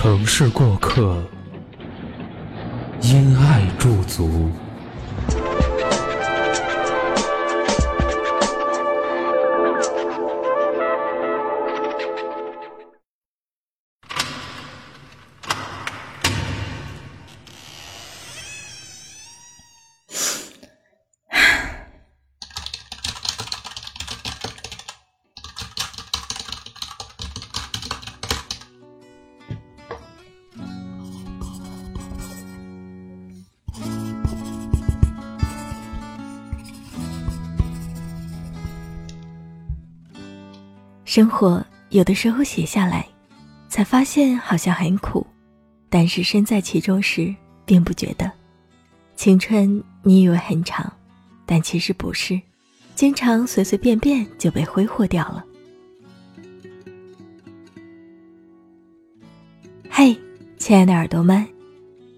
城市过客，因爱驻足。生活有的时候写下来，才发现好像很苦，但是身在其中时，并不觉得。青春你以为很长，但其实不是，经常随随便便就被挥霍掉了。嘿，亲爱的耳朵们，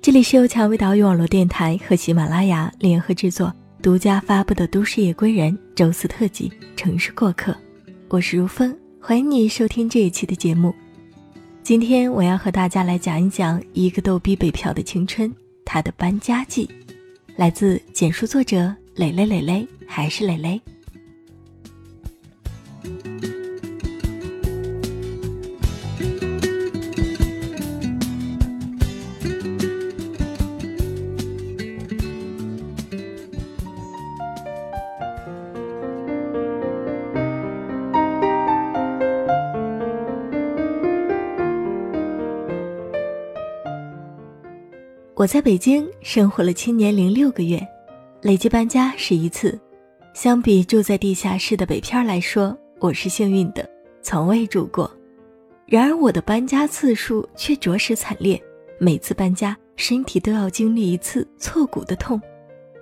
这里是由蔷薇岛屿网络电台和喜马拉雅联合制作、独家发布的《都市夜归人》周四特辑《城市过客》，我是如风。欢迎你收听这一期的节目。今天我要和大家来讲一讲一个逗逼北漂的青春，他的搬家记，来自简书作者蕾蕾蕾蕾，还是蕾蕾。我在北京生活了七年零六个月，累计搬家十一次。相比住在地下室的北漂来说，我是幸运的，从未住过。然而我的搬家次数却着实惨烈，每次搬家身体都要经历一次挫骨的痛，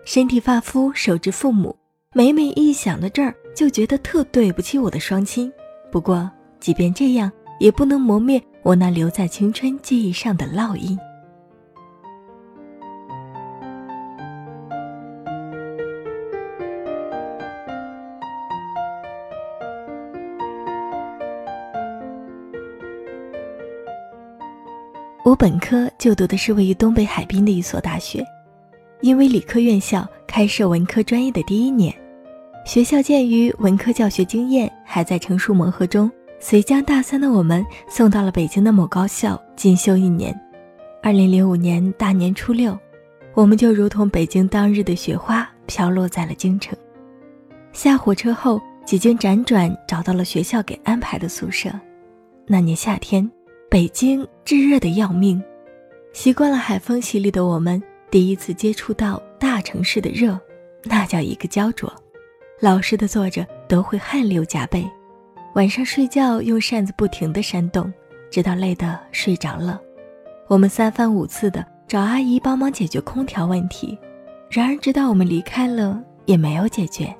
身体发肤受之父母。每每一想到这儿，就觉得特对不起我的双亲。不过即便这样，也不能磨灭我那留在青春记忆上的烙印。本科就读的是位于东北海滨的一所大学，因为理科院校开设文科专业的第一年，学校鉴于文科教学经验还在成熟磨合中，遂将大三的我们送到了北京的某高校进修一年。二零零五年大年初六，我们就如同北京当日的雪花飘落在了京城。下火车后，几经辗转找到了学校给安排的宿舍。那年夏天。北京炙热的要命，习惯了海风洗礼的我们，第一次接触到大城市的热，那叫一个焦灼。老实的坐着都会汗流浃背，晚上睡觉用扇子不停的扇动，直到累得睡着了。我们三番五次的找阿姨帮忙解决空调问题，然而直到我们离开了，也没有解决。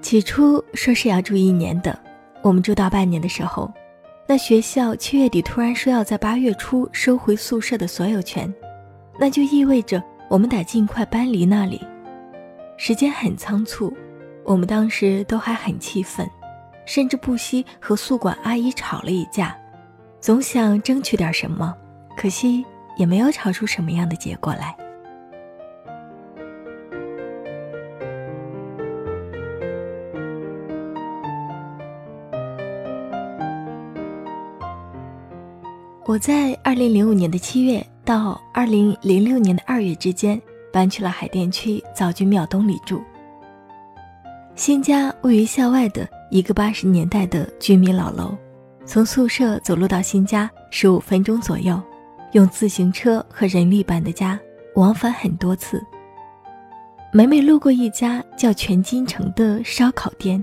起初说是要住一年的。我们住到半年的时候，那学校七月底突然说要在八月初收回宿舍的所有权，那就意味着我们得尽快搬离那里。时间很仓促，我们当时都还很气愤，甚至不惜和宿管阿姨吵了一架，总想争取点什么，可惜也没有吵出什么样的结果来。我在二零零五年的七月到二零零六年的二月之间搬去了海淀区枣居庙东里住。新家位于校外的一个八十年代的居民老楼，从宿舍走路到新家十五分钟左右，用自行车和人力搬的家，往返很多次。每每路过一家叫全金城的烧烤店，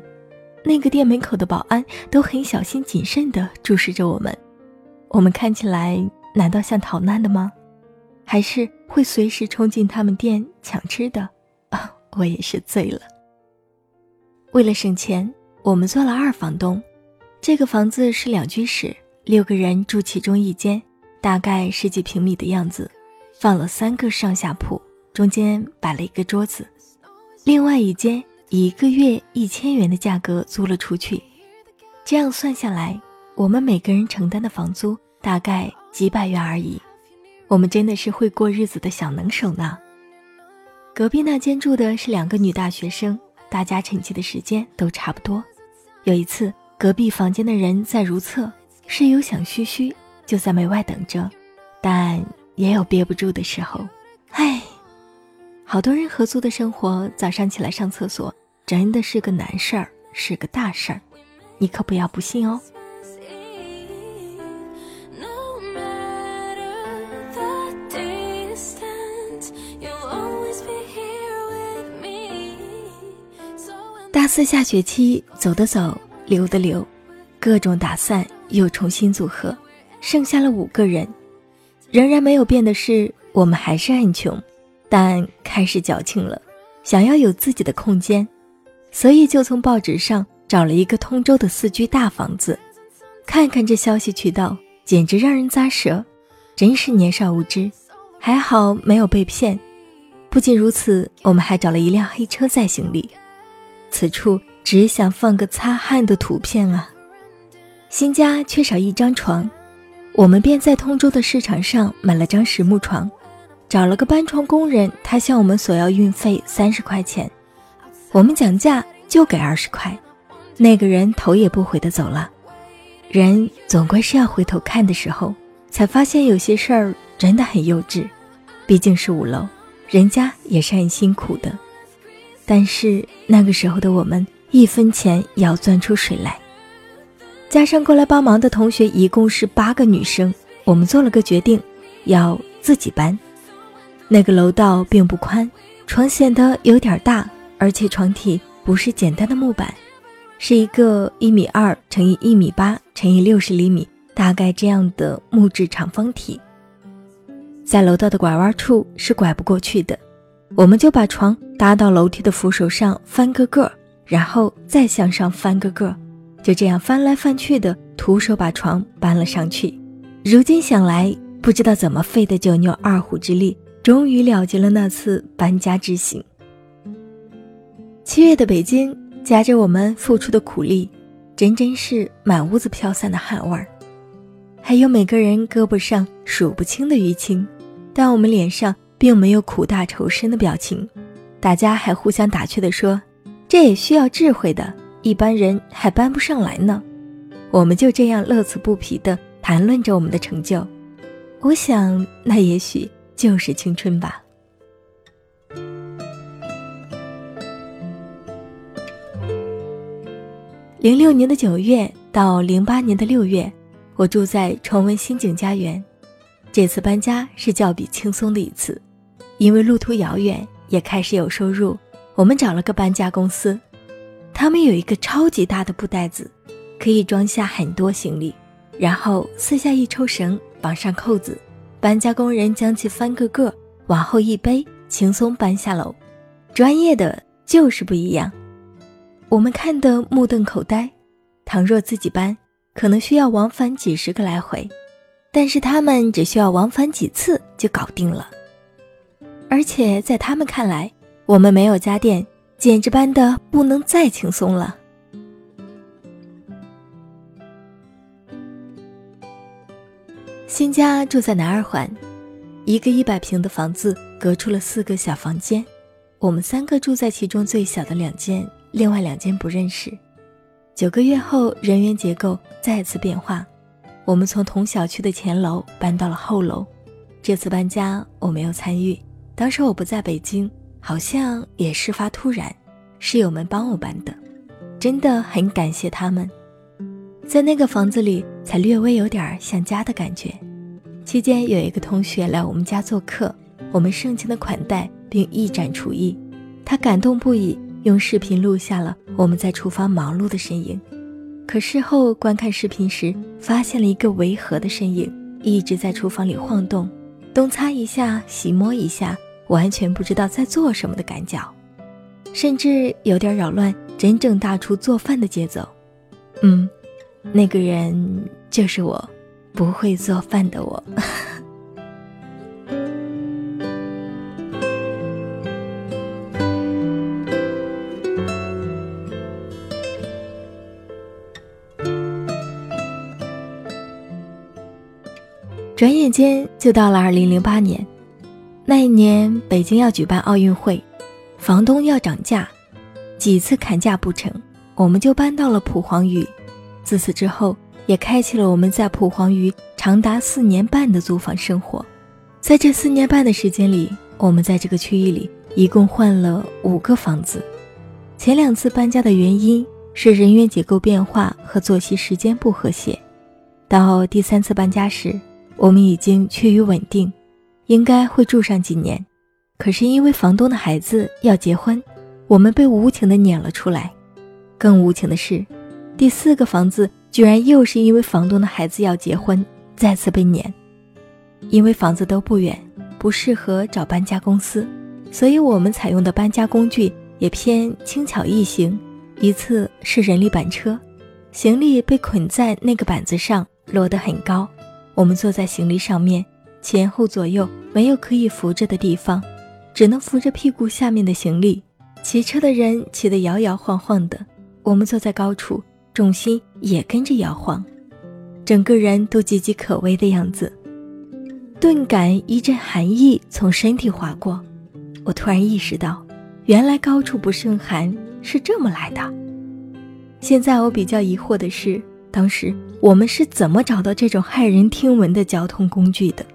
那个店门口的保安都很小心谨慎地注视着我们。我们看起来难道像逃难的吗？还是会随时冲进他们店抢吃的？啊，我也是醉了。为了省钱，我们做了二房东。这个房子是两居室，六个人住其中一间，大概十几平米的样子，放了三个上下铺，中间摆了一个桌子。另外一间以一个月一千元的价格租了出去，这样算下来，我们每个人承担的房租大概几百元而已。我们真的是会过日子的小能手呢。隔壁那间住的是两个女大学生。大家沉寂的时间都差不多。有一次，隔壁房间的人在如厕，室友想嘘嘘，就在门外等着，但也有憋不住的时候。唉，好多人合租的生活，早上起来上厕所真的是个难事儿，是个大事儿，你可不要不信哦。四下学期，走的走，留的留，各种打散又重新组合，剩下了五个人。仍然没有变的是，我们还是很穷，但开始矫情了，想要有自己的空间，所以就从报纸上找了一个通州的四居大房子。看看这消息渠道，简直让人咂舌。真是年少无知，还好没有被骗。不仅如此，我们还找了一辆黑车载行李。此处只想放个擦汗的图片啊！新家缺少一张床，我们便在通州的市场上买了张实木床，找了个搬床工人，他向我们索要运费三十块钱，我们讲价就给二十块，那个人头也不回的走了。人总归是要回头看的时候，才发现有些事儿真的很幼稚，毕竟是五楼，人家也是很辛苦的。但是那个时候的我们，一分钱也要钻出水来。加上过来帮忙的同学，一共是八个女生。我们做了个决定，要自己搬。那个楼道并不宽，床显得有点大，而且床体不是简单的木板，是一个一米二乘以一米八乘以六十厘米，大概这样的木质长方体。在楼道的拐弯处是拐不过去的。我们就把床搭到楼梯的扶手上，翻个个，然后再向上翻个个，就这样翻来翻去的，徒手把床搬了上去。如今想来，不知道怎么费的九牛二虎之力，终于了结了那次搬家之行。七月的北京，夹着我们付出的苦力，真真是满屋子飘散的汗味儿，还有每个人胳膊上数不清的淤青，但我们脸上。并没有苦大仇深的表情，大家还互相打趣地说：“这也需要智慧的，一般人还搬不上来呢。”我们就这样乐此不疲地谈论着我们的成就。我想，那也许就是青春吧。零六年的九月到零八年的六月，我住在崇文新景家园。这次搬家是较比轻松的一次。因为路途遥远，也开始有收入，我们找了个搬家公司，他们有一个超级大的布袋子，可以装下很多行李，然后四下一抽绳，绑上扣子，搬家工人将其翻个个，往后一背，轻松搬下楼。专业的就是不一样，我们看得目瞪口呆。倘若自己搬，可能需要往返几十个来回，但是他们只需要往返几次就搞定了。而且在他们看来，我们没有家电，简直搬的不能再轻松了。新家住在南二环，一个一百平的房子，隔出了四个小房间，我们三个住在其中最小的两间，另外两间不认识。九个月后，人员结构再次变化，我们从同小区的前楼搬到了后楼。这次搬家我没有参与。当时我不在北京，好像也事发突然，室友们帮我搬的，真的很感谢他们。在那个房子里，才略微有点像家的感觉。期间有一个同学来我们家做客，我们盛情的款待并一展厨艺，他感动不已，用用视频录下了我们在厨房忙碌的身影。可事后观看视频时，发现了一个违和的身影，一直在厨房里晃动，东擦一下，西摸一下，完全不知道在做什么的赶脚，甚至有点扰乱真正大厨做饭的节奏。嗯，那个人就是我，不会做饭的我。转眼间就到了二零零八年，那一年北京要举办奥运会，房东要涨价，几次砍价不成，我们就搬到了蒲黄榆。自此之后，也开启了我们在蒲黄榆长达四年半的租房生活。在这四年半的时间里，我们在这个区域里一共换了五个房子。前两次搬家的原因是人员结构变化和作息时间不和谐，到第三次搬家时。我们已经趋于稳定，应该会住上几年。可是因为房东的孩子要结婚，我们被无情的撵了出来。更无情的是，第四个房子居然又是因为房东的孩子要结婚，再次被撵。因为房子都不远，不适合找搬家公司，所以我们采用的搬家工具也偏轻巧易行。一次是人力板车，行李被捆在那个板子上，摞得很高。我们坐在行李上面，前后左右没有可以扶着的地方，只能扶着屁股下面的行李。骑车的人骑得摇摇晃晃的，我们坐在高处，重心也跟着摇晃，整个人都岌岌可危的样子。顿感一阵寒意从身体划过，我突然意识到，原来高处不胜寒是这么来的。现在我比较疑惑的是。当时我们是怎么找到这种骇人听闻的交通工具的？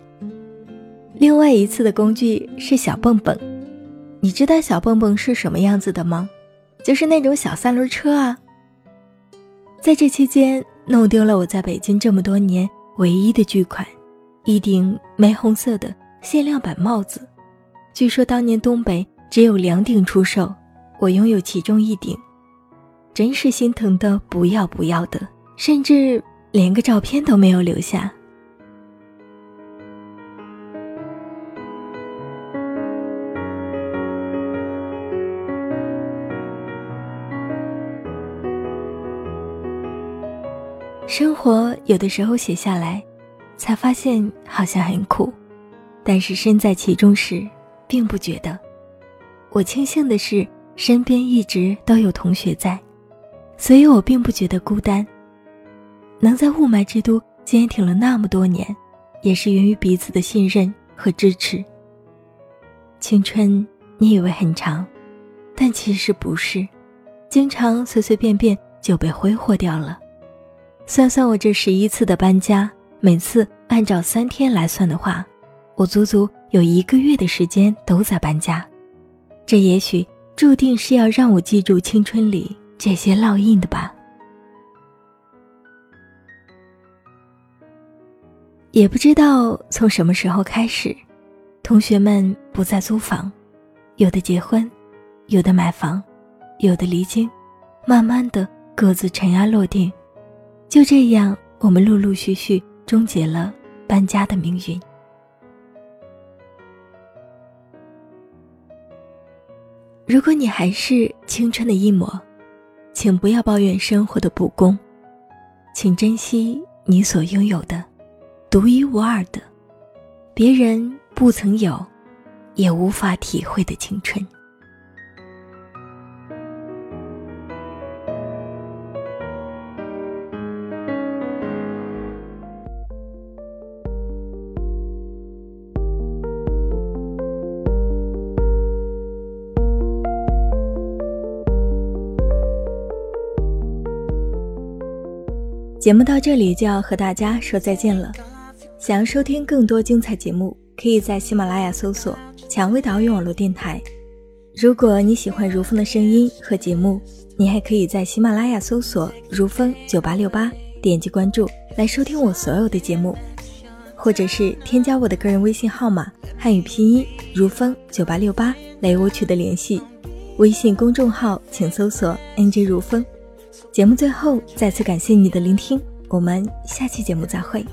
另外一次的工具是小蹦蹦，你知道小蹦蹦是什么样子的吗？就是那种小三轮车啊。在这期间，弄丢了我在北京这么多年唯一的巨款，一顶玫红色的限量版帽子。据说当年东北只有两顶出售，我拥有其中一顶，真是心疼的不要不要的。甚至连个照片都没有留下。生活有的时候写下来，才发现好像很苦，但是身在其中时，并不觉得。我庆幸的是，身边一直都有同学在，所以我并不觉得孤单。能在雾霾之都坚挺了那么多年，也是源于彼此的信任和支持。青春你以为很长，但其实不是，经常随随便便就被挥霍掉了。算算我这十一次的搬家，每次按照三天来算的话，我足足有一个月的时间都在搬家。这也许注定是要让我记住青春里这些烙印的吧。也不知道从什么时候开始，同学们不再租房，有的结婚，有的买房，有的离京，慢慢的各自尘埃落定。就这样，我们陆陆续续终结了搬家的命运。如果你还是青春的一抹，请不要抱怨生活的不公，请珍惜你所拥有的。独一无二的，别人不曾有，也无法体会的青春。节目到这里就要和大家说再见了。想要收听更多精彩节目，可以在喜马拉雅搜索“蔷薇岛屿网络电台”。如果你喜欢如风的声音和节目，你还可以在喜马拉雅搜索“如风九八六八”，点击关注来收听我所有的节目，或者是添加我的个人微信号码汉语拼音如风九八六八来与我取得联系。微信公众号请搜索 “nj 如风”。节目最后再次感谢你的聆听，我们下期节目再会。